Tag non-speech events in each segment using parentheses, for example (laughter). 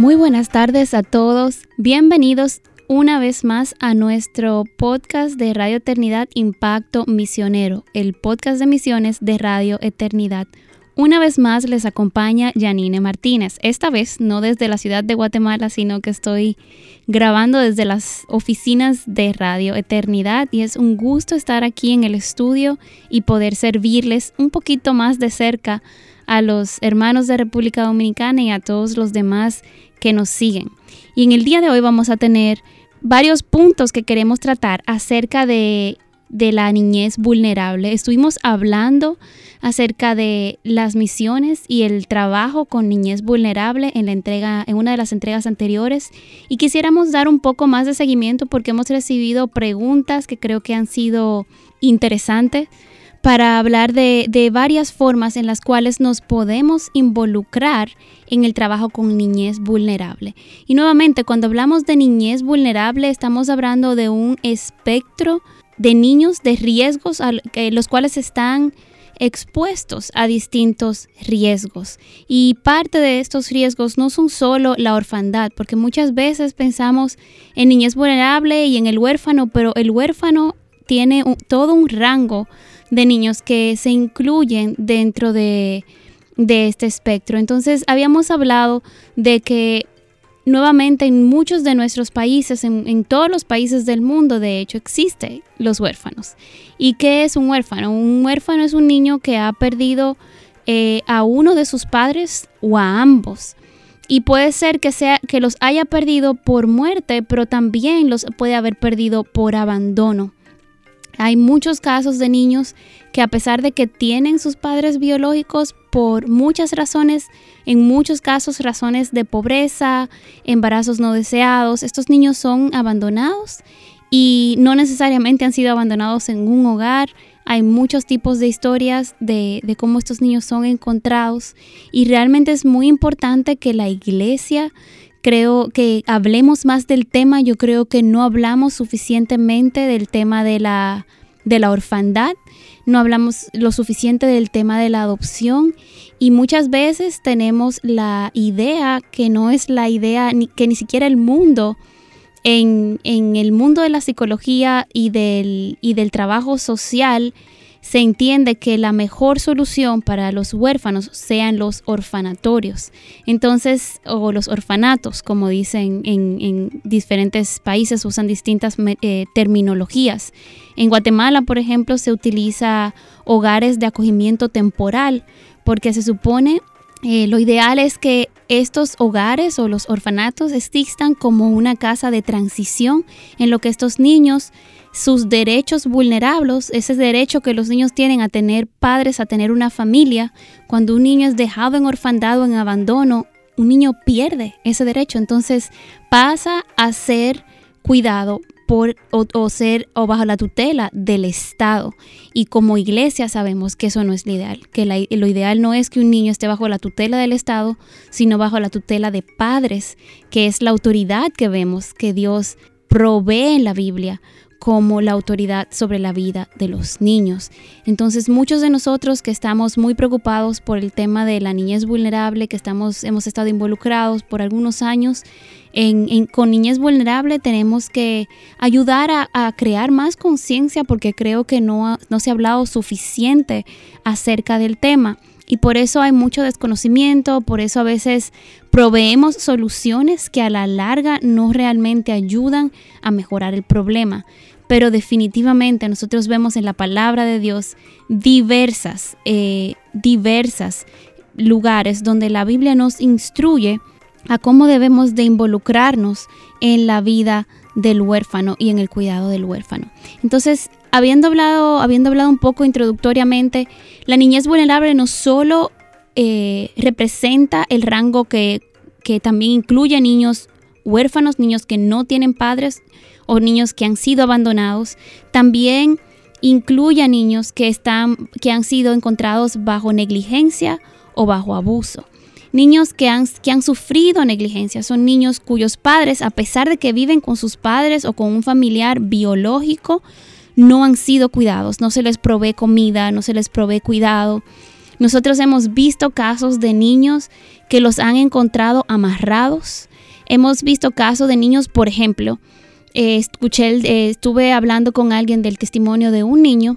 Muy buenas tardes a todos. Bienvenidos una vez más a nuestro podcast de Radio Eternidad Impacto Misionero, el podcast de misiones de Radio Eternidad. Una vez más les acompaña Janine Martínez, esta vez no desde la ciudad de Guatemala, sino que estoy grabando desde las oficinas de Radio Eternidad y es un gusto estar aquí en el estudio y poder servirles un poquito más de cerca a los hermanos de República Dominicana y a todos los demás que nos siguen. Y en el día de hoy vamos a tener varios puntos que queremos tratar acerca de, de la niñez vulnerable. Estuvimos hablando acerca de las misiones y el trabajo con niñez vulnerable en la entrega en una de las entregas anteriores y quisiéramos dar un poco más de seguimiento porque hemos recibido preguntas que creo que han sido interesantes para hablar de, varias formas en las cuales nos podemos involucrar en el trabajo con niñez vulnerable. Y nuevamente, cuando hablamos de niñez vulnerable, estamos hablando de un espectro de niños de riesgos a los cuales están expuestos a distintos riesgos. Y parte de estos riesgos no son solo la orfandad, porque muchas veces pensamos en niñez vulnerable y en el huérfano, pero el huérfano tiene todo un rango de niños que se incluyen dentro de, este espectro. Entonces, habíamos hablado de que nuevamente en muchos de nuestros países, en, todos los países del mundo, de hecho, existen los huérfanos. ¿Y qué es un huérfano? Un huérfano es un niño que ha perdido eh, a uno de sus padres o a ambos. Y puede ser que, sea, que los haya perdido por muerte, pero también los puede haber perdido por abandono. Hay muchos casos de niños que a pesar de que tienen sus padres biológicos por muchas razones, en muchos casos razones de pobreza, embarazos no deseados, estos niños son abandonados y no necesariamente han sido abandonados en un hogar. Hay muchos tipos de historias de, cómo estos niños son encontrados y realmente es muy importante que la iglesia creo que hablemos más del tema. Yo creo que no hablamos suficientemente del tema de la, de la orfandad, no hablamos lo suficiente del tema de la adopción y muchas veces tenemos la idea que no es la idea ni, que ni siquiera el mundo en, en el mundo de la psicología y del, y del trabajo social se entiende que la mejor solución para los huérfanos sean los orfanatorios. Entonces, o los orfanatos, como dicen en, diferentes países, usan distintas eh, terminologías. En Guatemala, por ejemplo, se utiliza hogares de acogimiento temporal, porque se supone eh, lo ideal es que estos hogares o los orfanatos existan como una casa de transición en lo que estos niños sus derechos vulnerables, ese derecho que los niños tienen a tener padres, a tener una familia. Cuando un niño es dejado en orfandad o en abandono, un niño pierde ese derecho. Entonces pasa a ser cuidado o, ser o bajo la tutela del Estado. Y como iglesia sabemos que eso no es lo ideal, que lo ideal no es que un niño esté bajo la tutela del Estado, sino bajo la tutela de padres, que es la autoridad que vemos que Dios provee en la Biblia como la autoridad sobre la vida de los niños. Entonces, muchos de nosotros que estamos muy preocupados por el tema de la niñez vulnerable, que estamos, hemos estado involucrados por algunos años en, con niñez vulnerable, tenemos que ayudar a, crear más conciencia porque creo que no, no se ha hablado suficiente acerca del tema. Y por eso hay mucho desconocimiento, por eso a veces proveemos soluciones que a la larga no realmente ayudan a mejorar el problema pero definitivamente nosotros vemos en la palabra de Dios diversas, eh, diversas lugares donde la Biblia nos instruye a cómo debemos de involucrarnos en la vida del huérfano y en el cuidado del huérfano. Entonces, habiendo hablado, habiendo hablado un poco introductoriamente, la niñez vulnerable no solo eh, representa el rango que, que también incluye niños huérfanos, niños que no tienen padres o niños que han sido abandonados. También incluye a niños que, están, que han sido encontrados bajo negligencia o bajo abuso. Niños que han, que han sufrido negligencia son niños cuyos padres, a pesar de que viven con sus padres o con un familiar biológico, no han sido cuidados, no se les provee comida, no se les provee cuidado. Nosotros hemos visto casos de niños que los han encontrado amarrados. Hemos visto casos de niños, por ejemplo, eh, escuché, eh, estuve hablando con alguien del testimonio de un niño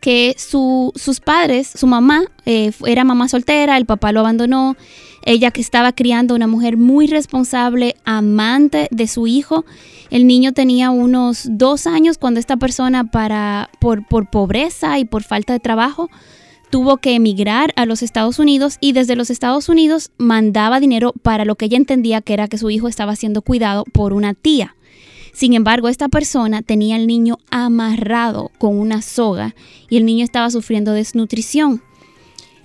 que sus padres, su mamá eh, era mamá soltera, el papá lo abandonó, ella que estaba criando una mujer muy responsable, amante de su hijo. El niño tenía unos dos años cuando esta persona para, por pobreza y por falta de trabajo tuvo que emigrar a los Estados Unidos y desde los Estados Unidos mandaba dinero para lo que ella entendía que era que su hijo estaba siendo cuidado por una tía. Sin embargo, esta persona tenía al niño amarrado con una soga y el niño estaba sufriendo desnutrición.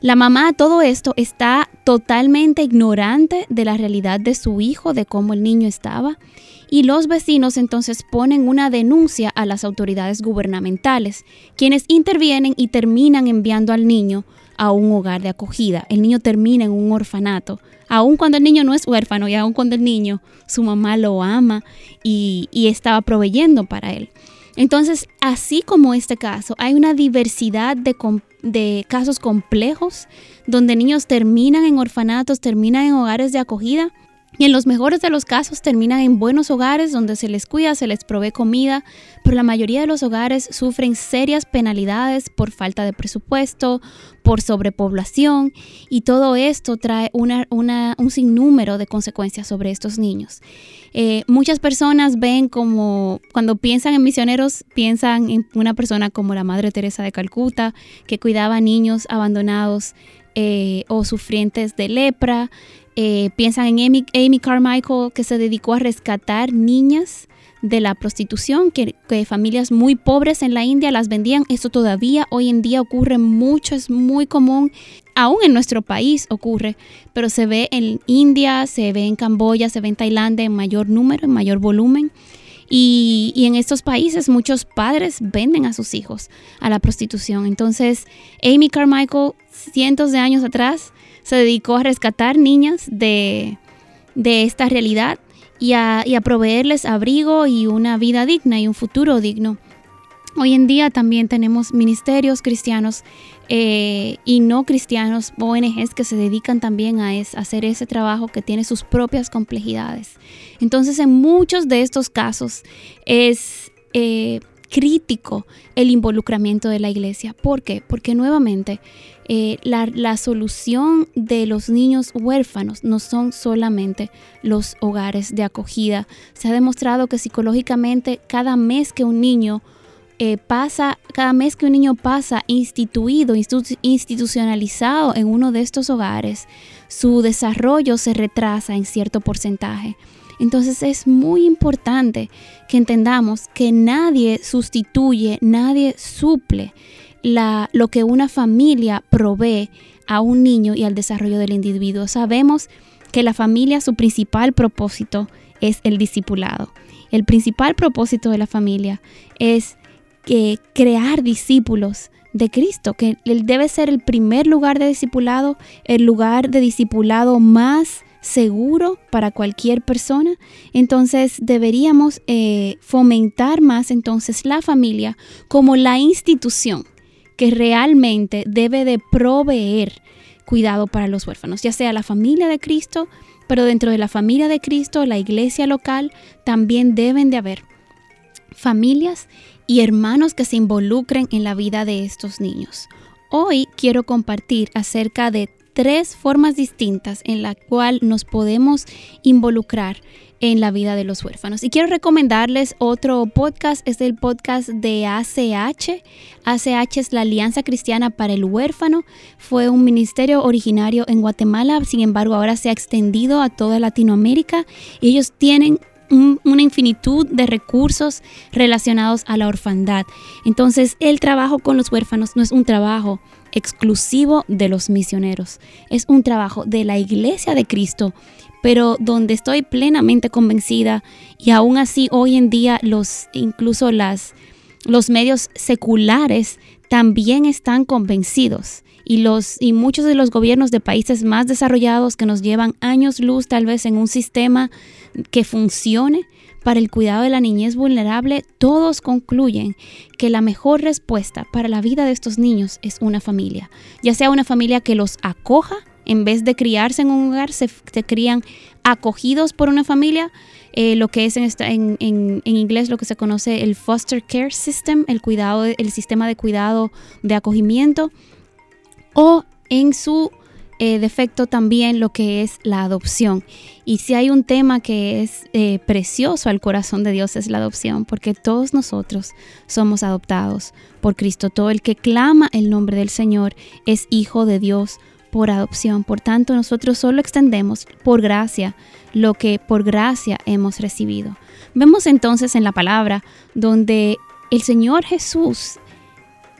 La mamá todo esto está totalmente ignorante de la realidad de su hijo, de cómo el niño estaba, y los vecinos entonces ponen una denuncia a las autoridades gubernamentales, quienes intervienen y terminan enviando al niño a un hogar de acogida. El niño termina en un orfanato, aun cuando el niño no es huérfano y aun cuando el niño, su mamá lo ama y, estaba proveyendo para él. Entonces, así como este caso, hay una diversidad de, casos complejos donde niños terminan en orfanatos, terminan en hogares de acogida y en los mejores de los casos terminan en buenos hogares donde se les cuida, se les provee comida, pero la mayoría de los hogares sufren serias penalidades por falta de presupuesto, por sobrepoblación y todo esto trae un sinnúmero de consecuencias sobre estos niños. Eh, muchas personas ven como, cuando piensan en misioneros, piensan en una persona como la Madre Teresa de Calcuta, que cuidaba a niños abandonados eh, o sufrientes de lepra. Eh, piensan en Amy, Carmichael, que se dedicó a rescatar niñas de la prostitución, que, familias muy pobres en la India las vendían. Eso todavía hoy en día ocurre mucho, es muy común. Aún en nuestro país ocurre, pero se ve en India, se ve en Camboya, se ve en Tailandia en mayor número, en mayor volumen. Y, en estos países muchos padres venden a sus hijos a la prostitución. Entonces, Amy Carmichael, cientos de años atrás, se dedicó a rescatar niñas de, esta realidad y a, proveerles abrigo y una vida digna y un futuro digno. Hoy en día también tenemos ministerios cristianos eh, y no cristianos, ONGs que se dedican también a, hacer ese trabajo que tiene sus propias complejidades. Entonces, en muchos de estos casos es eh, crítico el involucramiento de la iglesia. ¿Por qué? Porque nuevamente eh, la, solución de los niños huérfanos no son solamente los hogares de acogida. Se ha demostrado que psicológicamente cada mes que un niño eh, pasa, cada mes que un niño pasa instituido, institucionalizado en uno de estos hogares, su desarrollo se retrasa en cierto porcentaje. Entonces es muy importante que entendamos que nadie sustituye, nadie suple lo que una familia provee a un niño y al desarrollo del individuo. Sabemos que la familia, su principal propósito es el discipulado. El principal propósito de la familia es que crear discípulos de Cristo, que él debe ser el primer lugar de discipulado, el lugar de discipulado más seguro para cualquier persona. Entonces deberíamos eh, fomentar más entonces la familia como la institución que realmente debe de proveer cuidado para los huérfanos, ya sea la familia de Cristo, pero dentro de la familia de Cristo, la iglesia local, también deben de haber familias y hermanos que se involucren en la vida de estos niños. Hoy quiero compartir acerca de tres formas distintas en la cual nos podemos involucrar en la vida de los huérfanos. Y quiero recomendarles otro podcast, es el podcast de ACH. ACH es la Alianza Cristiana para el Huérfano. Fue un ministerio originario en Guatemala, sin embargo ahora se ha extendido a toda Latinoamérica. Y ellos tienen una infinitud de recursos relacionados a la orfandad. Entonces el trabajo con los huérfanos no es un trabajo exclusivo de los misioneros, es un trabajo de la iglesia de Cristo pero donde estoy plenamente convencida y aún así hoy en día los incluso las los medios seculares también están convencidos y los y muchos de los gobiernos de países más desarrollados que nos llevan años luz tal vez en un sistema que funcione para el cuidado de la niñez vulnerable, todos concluyen que la mejor respuesta para la vida de estos niños es una familia, ya sea una familia que los acoja en vez de criarse en un hogar, se, crían acogidos por una familia, eh, lo que es en, en, inglés lo que se conoce el foster care system, el cuidado, el sistema de cuidado de acogimiento, o en su eh, defecto también lo que es la adopción. Y si hay un tema que es eh, precioso al corazón de Dios es la adopción, porque todos nosotros somos adoptados por Cristo. Todo el que clama el nombre del Señor es hijo de Dios por adopción. Por tanto, nosotros solo extendemos por gracia lo que por gracia hemos recibido. Vemos entonces en la palabra donde el Señor Jesús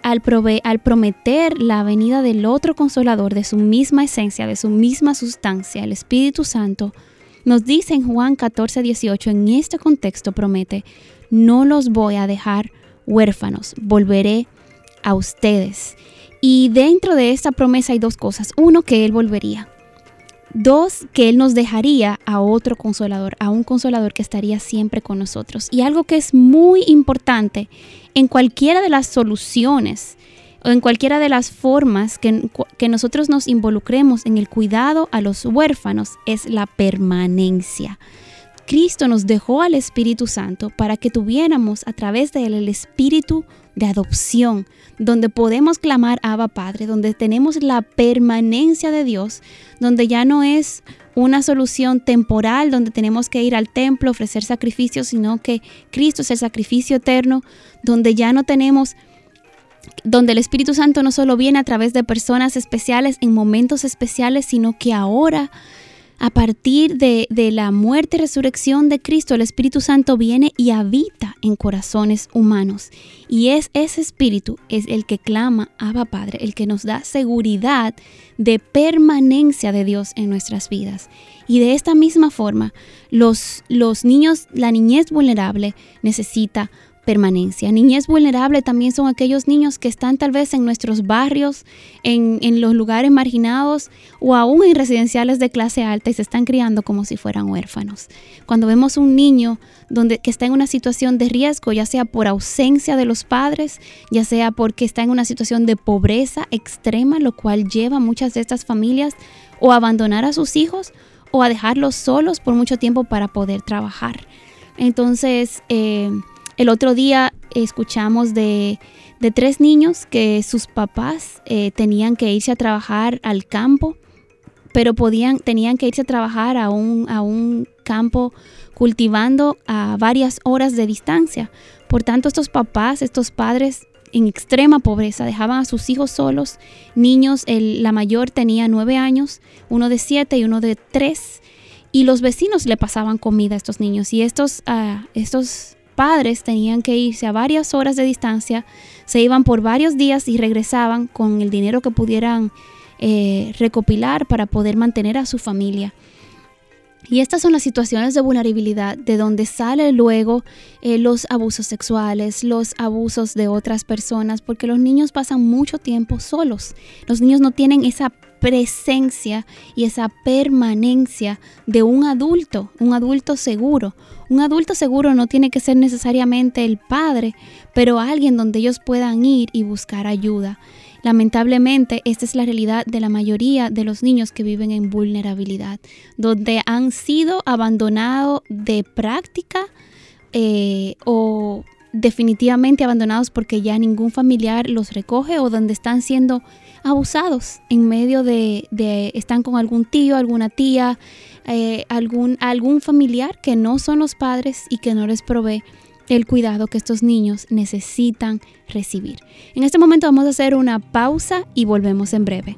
al, al prometer la venida del otro consolador de su misma esencia, de su misma sustancia, el Espíritu Santo, nos dice en Juan 14, 18, en este contexto promete, no los voy a dejar huérfanos, volveré a ustedes. Y dentro de esta promesa hay dos cosas. Uno, que Él volvería. Dos, que Él nos dejaría a otro consolador, a un consolador que estaría siempre con nosotros. Y algo que es muy importante en cualquiera de las soluciones o en cualquiera de las formas que, nosotros nos involucremos en el cuidado a los huérfanos es la permanencia. Cristo nos dejó al Espíritu Santo para que tuviéramos a través de él el espíritu de adopción, donde podemos clamar Abba Padre, donde tenemos la permanencia de Dios, donde ya no es una solución temporal donde tenemos que ir al templo, ofrecer sacrificios, sino que Cristo es el sacrificio eterno, donde ya no tenemos donde el Espíritu Santo no solo viene a través de personas especiales en momentos especiales, sino que ahora a partir de, la muerte y resurrección de Cristo, el Espíritu Santo viene y habita en corazones humanos. Y es ese Espíritu, es el que clama, Abba Padre, el que nos da seguridad de permanencia de Dios en nuestras vidas. Y de esta misma forma, los, los niños, la niñez vulnerable necesita permanencia. Niñez vulnerable también son aquellos niños que están tal vez en nuestros barrios, en, los lugares marginados o aún en residenciales de clase alta y se están criando como si fueran huérfanos. Cuando vemos un niño donde, que está en una situación de riesgo, ya sea por ausencia de los padres, ya sea porque está en una situación de pobreza extrema, lo cual lleva a muchas de estas familias o a abandonar a sus hijos o a dejarlos solos por mucho tiempo para poder trabajar. Entonces, eh, el otro día escuchamos de, tres niños que sus papás eh, tenían que irse a trabajar al campo, pero podían, tenían que irse a trabajar a un, a un campo cultivando a varias horas de distancia. Por tanto, estos papás, estos padres en extrema pobreza, dejaban a sus hijos solos, niños, el, la mayor tenía nueve años, uno de siete y uno de tres, y los vecinos le pasaban comida a estos niños. Y estos, uh, estos padres tenían que irse a varias horas de distancia, se iban por varios días y regresaban con el dinero que pudieran eh, recopilar para poder mantener a su familia. Y estas son las situaciones de vulnerabilidad de donde sale luego eh, los abusos sexuales, los abusos de otras personas, porque los niños pasan mucho tiempo solos. Los niños no tienen esa presencia y esa permanencia de un adulto, un adulto seguro, un adulto seguro no tiene que ser necesariamente el padre, pero alguien donde ellos puedan ir y buscar ayuda. Lamentablemente, esta es la realidad de la mayoría de los niños que viven en vulnerabilidad, donde han sido abandonados de práctica eh, o definitivamente abandonados porque ya ningún familiar los recoge o donde están siendo abusados en medio de, están con algún tío, alguna tía, eh, algún, algún familiar que no son los padres y que no les provee el cuidado que estos niños necesitan recibir. En este momento vamos a hacer una pausa y volvemos en breve.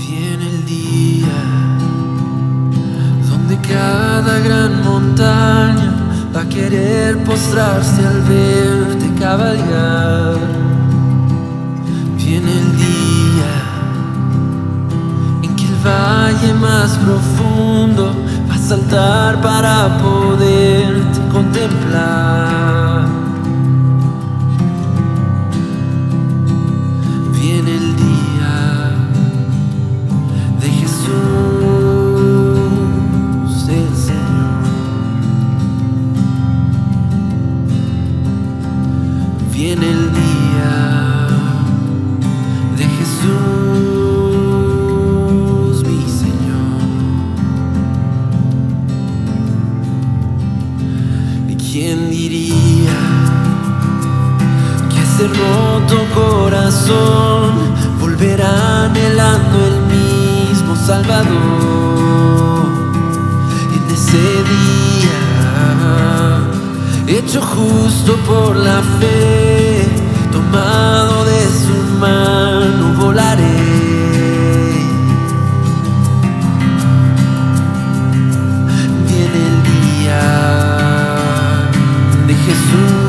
Viene el día donde cada gran montaña va a querer postrarse al verte cabalgar. Viene el día valle más profundo, va a saltar para poderte contemplar. De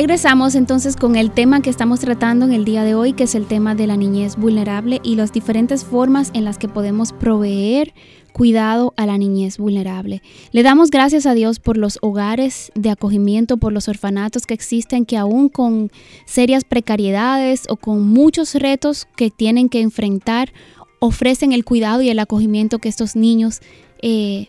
Regresamos entonces con el tema que estamos tratando en el día de hoy, que es el tema de la niñez vulnerable y las diferentes formas en las que podemos proveer cuidado a la niñez vulnerable. Le damos gracias a Dios por los hogares de acogimiento, por los orfanatos que existen, que aún con serias precariedades o con muchos retos que tienen que enfrentar, ofrecen el cuidado y el acogimiento que estos niños eh,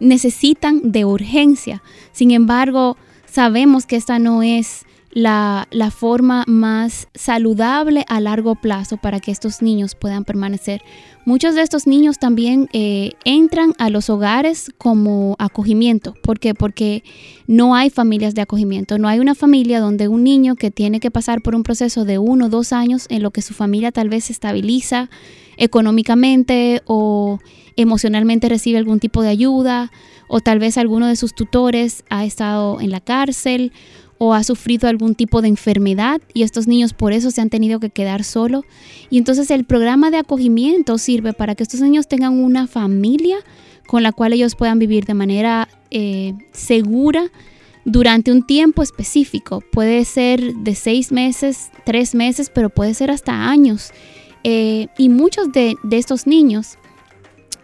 necesitan de urgencia. Sin embargo, sabemos que esta no es la, forma más saludable a largo plazo para que estos niños puedan permanecer. Muchos de estos niños también eh, entran a los hogares como acogimiento. ¿Por qué? Porque no hay familias de acogimiento. No hay una familia donde un niño que tiene que pasar por un proceso de uno o dos años en lo que su familia tal vez se estabiliza económicamente o emocionalmente recibe algún tipo de ayuda o tal vez alguno de sus tutores ha estado en la cárcel o ha sufrido algún tipo de enfermedad y estos niños por eso se han tenido que quedar solos. Y entonces el programa de acogimiento sirve para que estos niños tengan una familia con la cual ellos puedan vivir de manera eh, segura durante un tiempo específico. Puede ser de seis meses, tres meses, pero puede ser hasta años. Eh, y muchos de, de estos niños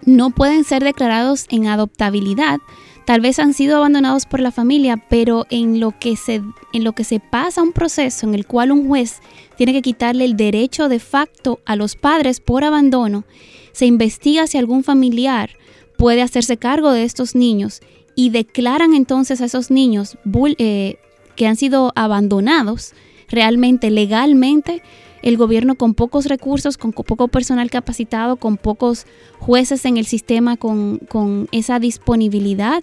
no pueden ser declarados en adoptabilidad. Tal vez han sido abandonados por la familia, pero en lo que se en lo que se pasa un proceso en el cual un juez tiene que quitarle el derecho de facto a los padres por abandono, se investiga si algún familiar puede hacerse cargo de estos niños y declaran entonces a esos niños eh, que han sido abandonados realmente legalmente el gobierno con pocos recursos, con poco personal capacitado, con pocos jueces en el sistema, con, esa disponibilidad.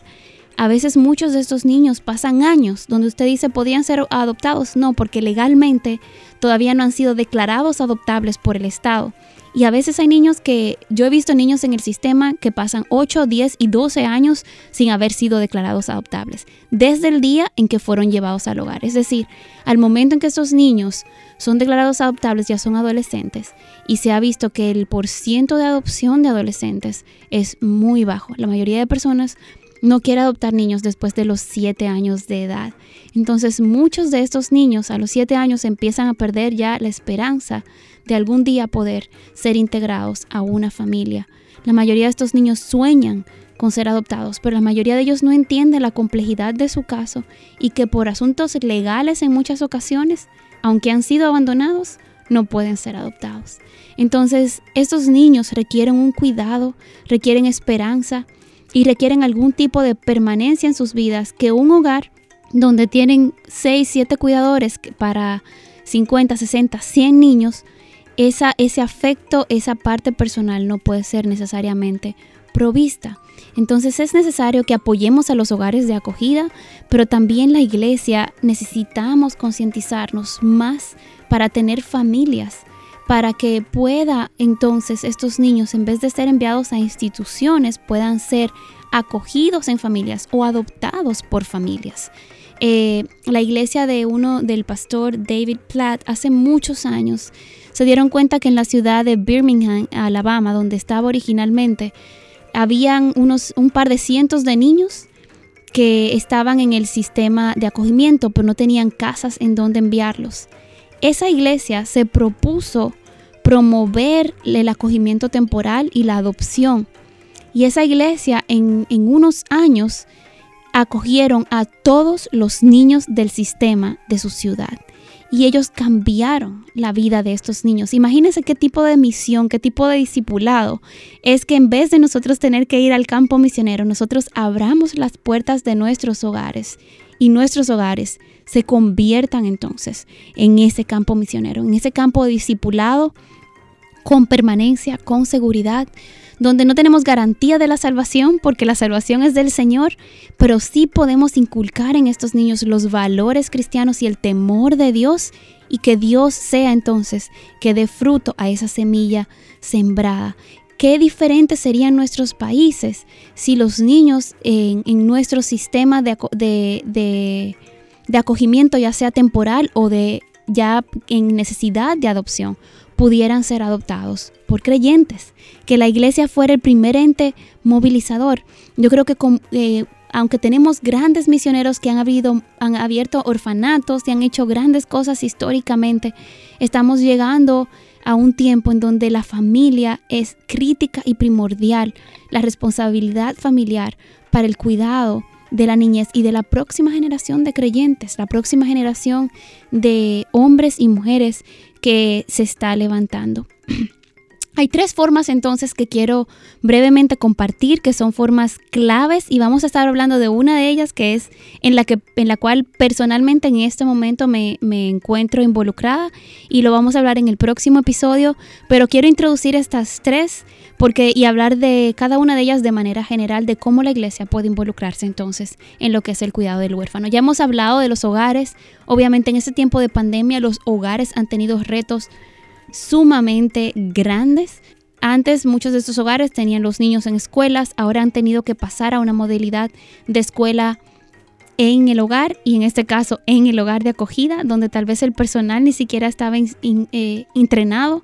A veces muchos de estos niños pasan años donde usted dice podían ser adoptados. No, porque legalmente todavía no han sido declarados adoptables por el Estado. Y a veces hay niños que, yo he visto niños en el sistema que pasan 8, 10 y 12 años sin haber sido declarados adoptables, desde el día en que fueron llevados al hogar. Es decir, al momento en que estos niños son declarados adoptables ya son adolescentes y se ha visto que el porciento de adopción de adolescentes es muy bajo. La mayoría de personas no quiere adoptar niños después de los 7 años de edad. Entonces muchos de estos niños a los 7 años empiezan a perder ya la esperanza de algún día poder ser integrados a una familia. La mayoría de estos niños sueñan con ser adoptados, pero la mayoría de ellos no entiende la complejidad de su caso y que por asuntos legales en muchas ocasiones, aunque han sido abandonados, no pueden ser adoptados. Entonces, estos niños requieren un cuidado, requieren esperanza y requieren algún tipo de permanencia en sus vidas que un hogar donde tienen 6, 7 cuidadores para 50, 60, 100 niños esa, ese afecto, esa parte personal no puede ser necesariamente provista. Entonces es necesario que apoyemos a los hogares de acogida, pero también la iglesia necesitamos concientizarnos más para tener familias, para que pueda entonces estos niños, en vez de ser enviados a instituciones, puedan ser acogidos en familias o adoptados por familias. Eh, la iglesia de uno del pastor David Platt hace muchos años se dieron cuenta que en la ciudad de Birmingham, Alabama, donde estaba originalmente, habían unos, un par de cientos de niños que estaban en el sistema de acogimiento, pero no tenían casas en donde enviarlos. Esa iglesia se propuso promover el acogimiento temporal y la adopción. Y esa iglesia en, en unos años acogieron a todos los niños del sistema de su ciudad y ellos cambiaron la vida de estos niños. Imagínense qué tipo de misión, qué tipo de discipulado es que en vez de nosotros tener que ir al campo misionero, nosotros abramos las puertas de nuestros hogares y nuestros hogares se conviertan entonces en ese campo misionero, en ese campo discipulado con permanencia, con seguridad, donde no tenemos garantía de la salvación porque la salvación es del Señor, pero sí podemos inculcar en estos niños los valores cristianos y el temor de Dios y que Dios sea entonces que dé fruto a esa semilla sembrada. Qué diferentes serían nuestros países si los niños en, nuestro sistema de, de, de acogimiento, ya sea temporal o de ya en necesidad de adopción, pudieran ser adoptados por creyentes, que la iglesia fuera el primer ente movilizador. Yo creo que eh, aunque tenemos grandes misioneros que han, han abierto orfanatos y han hecho grandes cosas históricamente, estamos llegando a un tiempo en donde la familia es crítica y primordial, la responsabilidad familiar para el cuidado de la niñez y de la próxima generación de creyentes, la próxima generación de hombres y mujeres que se está levantando. (clears throat) Hay tres formas entonces que quiero brevemente compartir, que son formas claves y vamos a estar hablando de una de ellas que es en la, que, en la cual personalmente en este momento me, me encuentro involucrada y lo vamos a hablar en el próximo episodio, pero quiero introducir estas tres porque y hablar de cada una de ellas de manera general de cómo la iglesia puede involucrarse entonces en lo que es el cuidado del huérfano. Ya hemos hablado de los hogares, obviamente en este tiempo de pandemia los hogares han tenido retos sumamente grandes. Antes muchos de estos hogares tenían los niños en escuelas, ahora han tenido que pasar a una modalidad de escuela en el hogar y en este caso en el hogar de acogida, donde tal vez el personal ni siquiera estaba eh, entrenado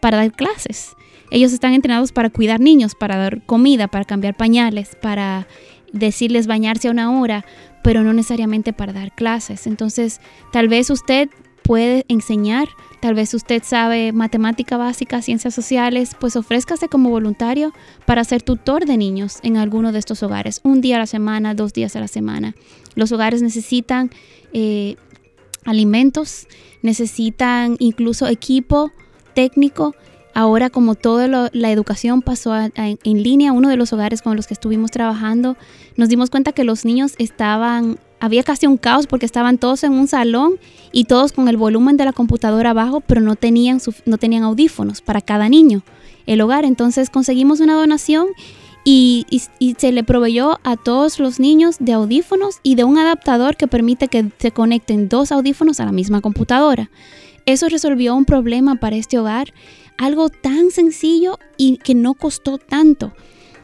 para dar clases. Ellos están entrenados para cuidar niños, para dar comida, para cambiar pañales, para decirles bañarse a una hora, pero no necesariamente para dar clases. Entonces, tal vez usted puede enseñar Tal vez usted sabe matemática básica, ciencias sociales, pues ofrézcase como voluntario para ser tutor de niños en alguno de estos hogares, un día a la semana, dos días a la semana. Los hogares necesitan eh, alimentos, necesitan incluso equipo técnico. Ahora, como toda la educación pasó en línea, uno de los hogares con los que estuvimos trabajando, nos dimos cuenta que los niños estaban había casi un caos porque estaban todos en un salón y todos con el volumen de la computadora abajo, pero no tenían, no tenían audífonos para cada niño el hogar. Entonces conseguimos una donación y, se le proveyó a todos los niños de audífonos y de un adaptador que permite que se conecten dos audífonos a la misma computadora. Eso resolvió un problema para este hogar. Algo tan sencillo y que no costó tanto.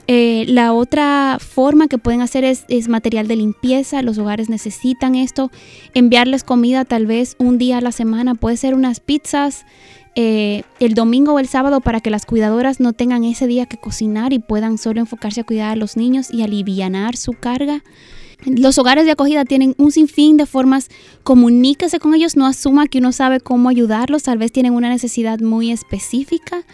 Eh, la otra forma que pueden hacer es, material de limpieza. Los hogares necesitan esto. Enviarles comida tal vez un día a la semana. Puede ser unas pizzas eh, el domingo o el sábado para que las cuidadoras no tengan ese día que cocinar y puedan solo enfocarse a cuidar a los niños y alivianar su carga. Los hogares de acogida tienen un sinfín de formas. Comuníquese con ellos, no asuma que uno sabe cómo ayudarlos. Tal vez tienen una necesidad muy específica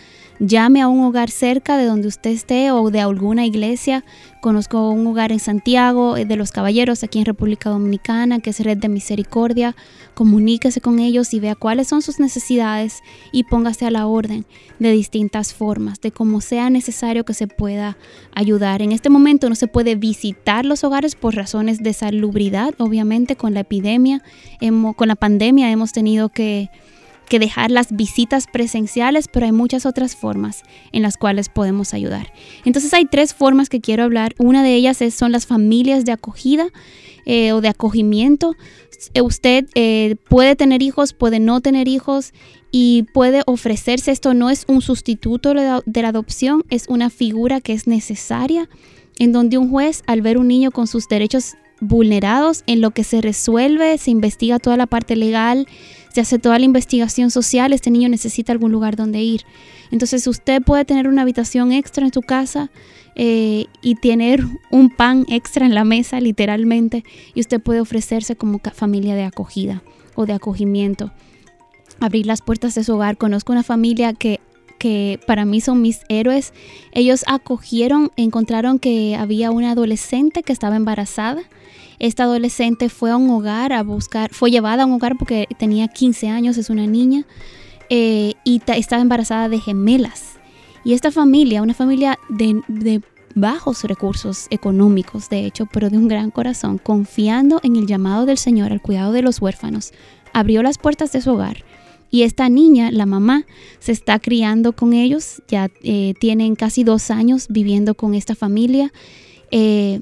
llame a un hogar cerca de donde usted esté o de alguna iglesia. Conozco un hogar en Santiago eh, de los Caballeros, aquí en República Dominicana, que es Red de Misericordia. Comuníquese con ellos y vea cuáles son sus necesidades y póngase a la orden de distintas formas, de cómo sea necesario que se pueda ayudar. En este momento no se puede visitar los hogares por razones de salubridad, obviamente con la epidemia, con la pandemia hemos tenido que que dejar las visitas presenciales, pero hay muchas otras formas en las cuales podemos ayudar. Entonces hay tres formas que quiero hablar. Una de ellas es, son las familias de acogida eh, o de acogimiento. Eh, usted eh, puede tener hijos, puede no tener hijos y puede ofrecerse. Esto no es un sustituto de la adopción, es una figura que es necesaria en donde un juez al ver un niño con sus derechos vulnerados, en lo que se resuelve, se investiga toda la parte legal, se hace toda la investigación social, este niño necesita algún lugar donde ir. Entonces usted puede tener una habitación extra en su casa eh, y tener un pan extra en la mesa, literalmente, y usted puede ofrecerse como familia de acogida o de acogimiento. Abrir las puertas de su hogar. Conozco una familia que que para mí son mis héroes. Ellos acogieron, encontraron que había una adolescente que estaba embarazada esta adolescente fue a un hogar a buscar, fue llevada a un hogar porque tenía 15 años, es una niña, eh, y estaba embarazada de gemelas. Y esta familia, una familia de, bajos recursos económicos, de hecho, pero de un gran corazón, confiando en el llamado del Señor al cuidado de los huérfanos, abrió las puertas de su hogar. Y esta niña, la mamá, se está criando con ellos, ya eh, tienen casi dos años viviendo con esta familia. Eh,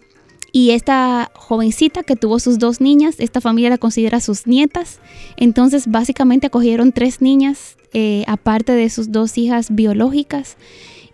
y esta jovencita que tuvo sus dos niñas, esta familia la considera sus nietas. Entonces básicamente acogieron tres niñas, eh, aparte de sus dos hijas biológicas.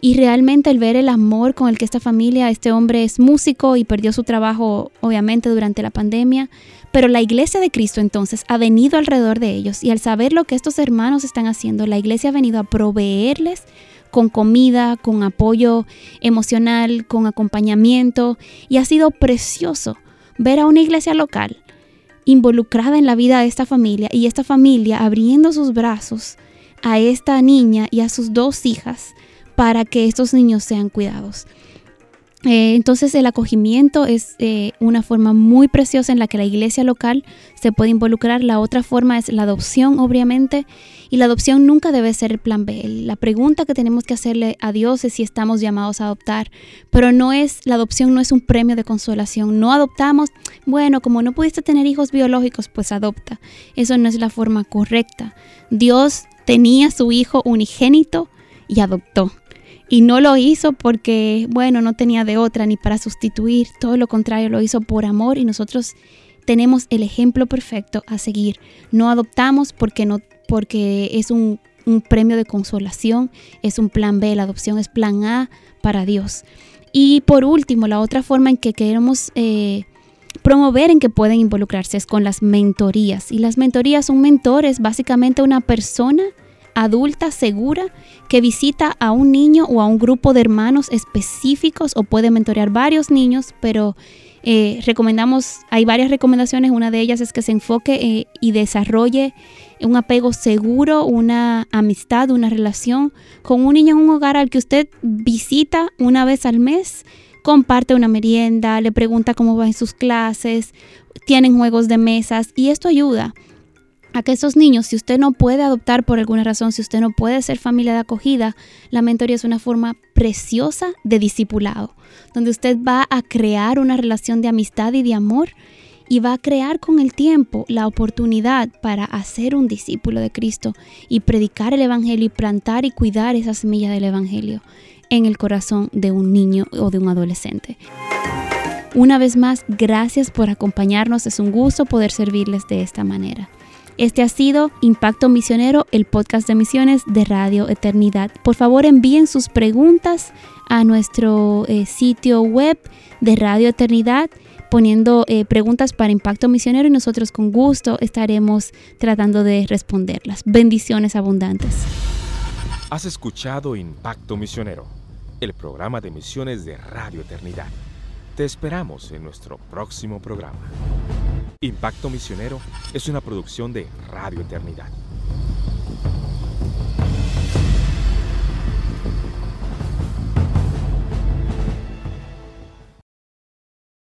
Y realmente el ver el amor con el que esta familia, este hombre es músico y perdió su trabajo obviamente durante la pandemia, pero la iglesia de Cristo entonces ha venido alrededor de ellos y al saber lo que estos hermanos están haciendo, la iglesia ha venido a proveerles con comida, con apoyo emocional, con acompañamiento y ha sido precioso ver a una iglesia local involucrada en la vida de esta familia y esta familia abriendo sus brazos a esta niña y a sus dos hijas para que estos niños sean cuidados. Eh, entonces el acogimiento es eh, una forma muy preciosa en la que la iglesia local se puede involucrar. La otra forma es la adopción, obviamente, y la adopción nunca debe ser el plan B. La pregunta que tenemos que hacerle a Dios es si estamos llamados a adoptar, pero no es, la adopción no es un premio de consolación. No adoptamos, bueno, como no pudiste tener hijos biológicos, pues adopta. Eso no es la forma correcta. Dios tenía su hijo unigénito y adoptó. Y no lo hizo porque, bueno, no tenía de otra ni para sustituir. Todo lo contrario, lo hizo por amor y nosotros tenemos el ejemplo perfecto a seguir. No adoptamos porque, no, porque es un, premio de consolación, es un plan B, la adopción es plan A para Dios. Y por último, la otra forma en que queremos eh, promover en que pueden involucrarse es con las mentorías. Y las mentorías son mentores, básicamente una persona adulta segura que visita a un niño o a un grupo de hermanos específicos o puede mentorear varios niños, pero eh, recomendamos, hay varias recomendaciones, una de ellas es que se enfoque eh, y desarrolle un apego seguro, una amistad, una relación con un niño en un hogar al que usted visita una vez al mes, comparte una merienda, le pregunta cómo va en sus clases, tienen juegos de mesas y esto ayuda a que esos niños, si usted no puede adoptar por alguna razón, si usted no puede ser familia de acogida, la mentoría es una forma preciosa de discipulado, donde usted va a crear una relación de amistad y de amor y va a crear con el tiempo la oportunidad para hacer un discípulo de Cristo y predicar el Evangelio y plantar y cuidar esa semilla del Evangelio en el corazón de un niño o de un adolescente. Una vez más, gracias por acompañarnos. Es un gusto poder servirles de esta manera. Este ha sido Impacto Misionero, el podcast de misiones de Radio Eternidad. Por favor envíen sus preguntas a nuestro eh, sitio web de Radio Eternidad poniendo eh, preguntas para Impacto Misionero y nosotros con gusto estaremos tratando de responderlas. Bendiciones abundantes. Has escuchado Impacto Misionero, el programa de misiones de Radio Eternidad. Te esperamos en nuestro próximo programa. Impacto Misionero es una producción de Radio Eternidad.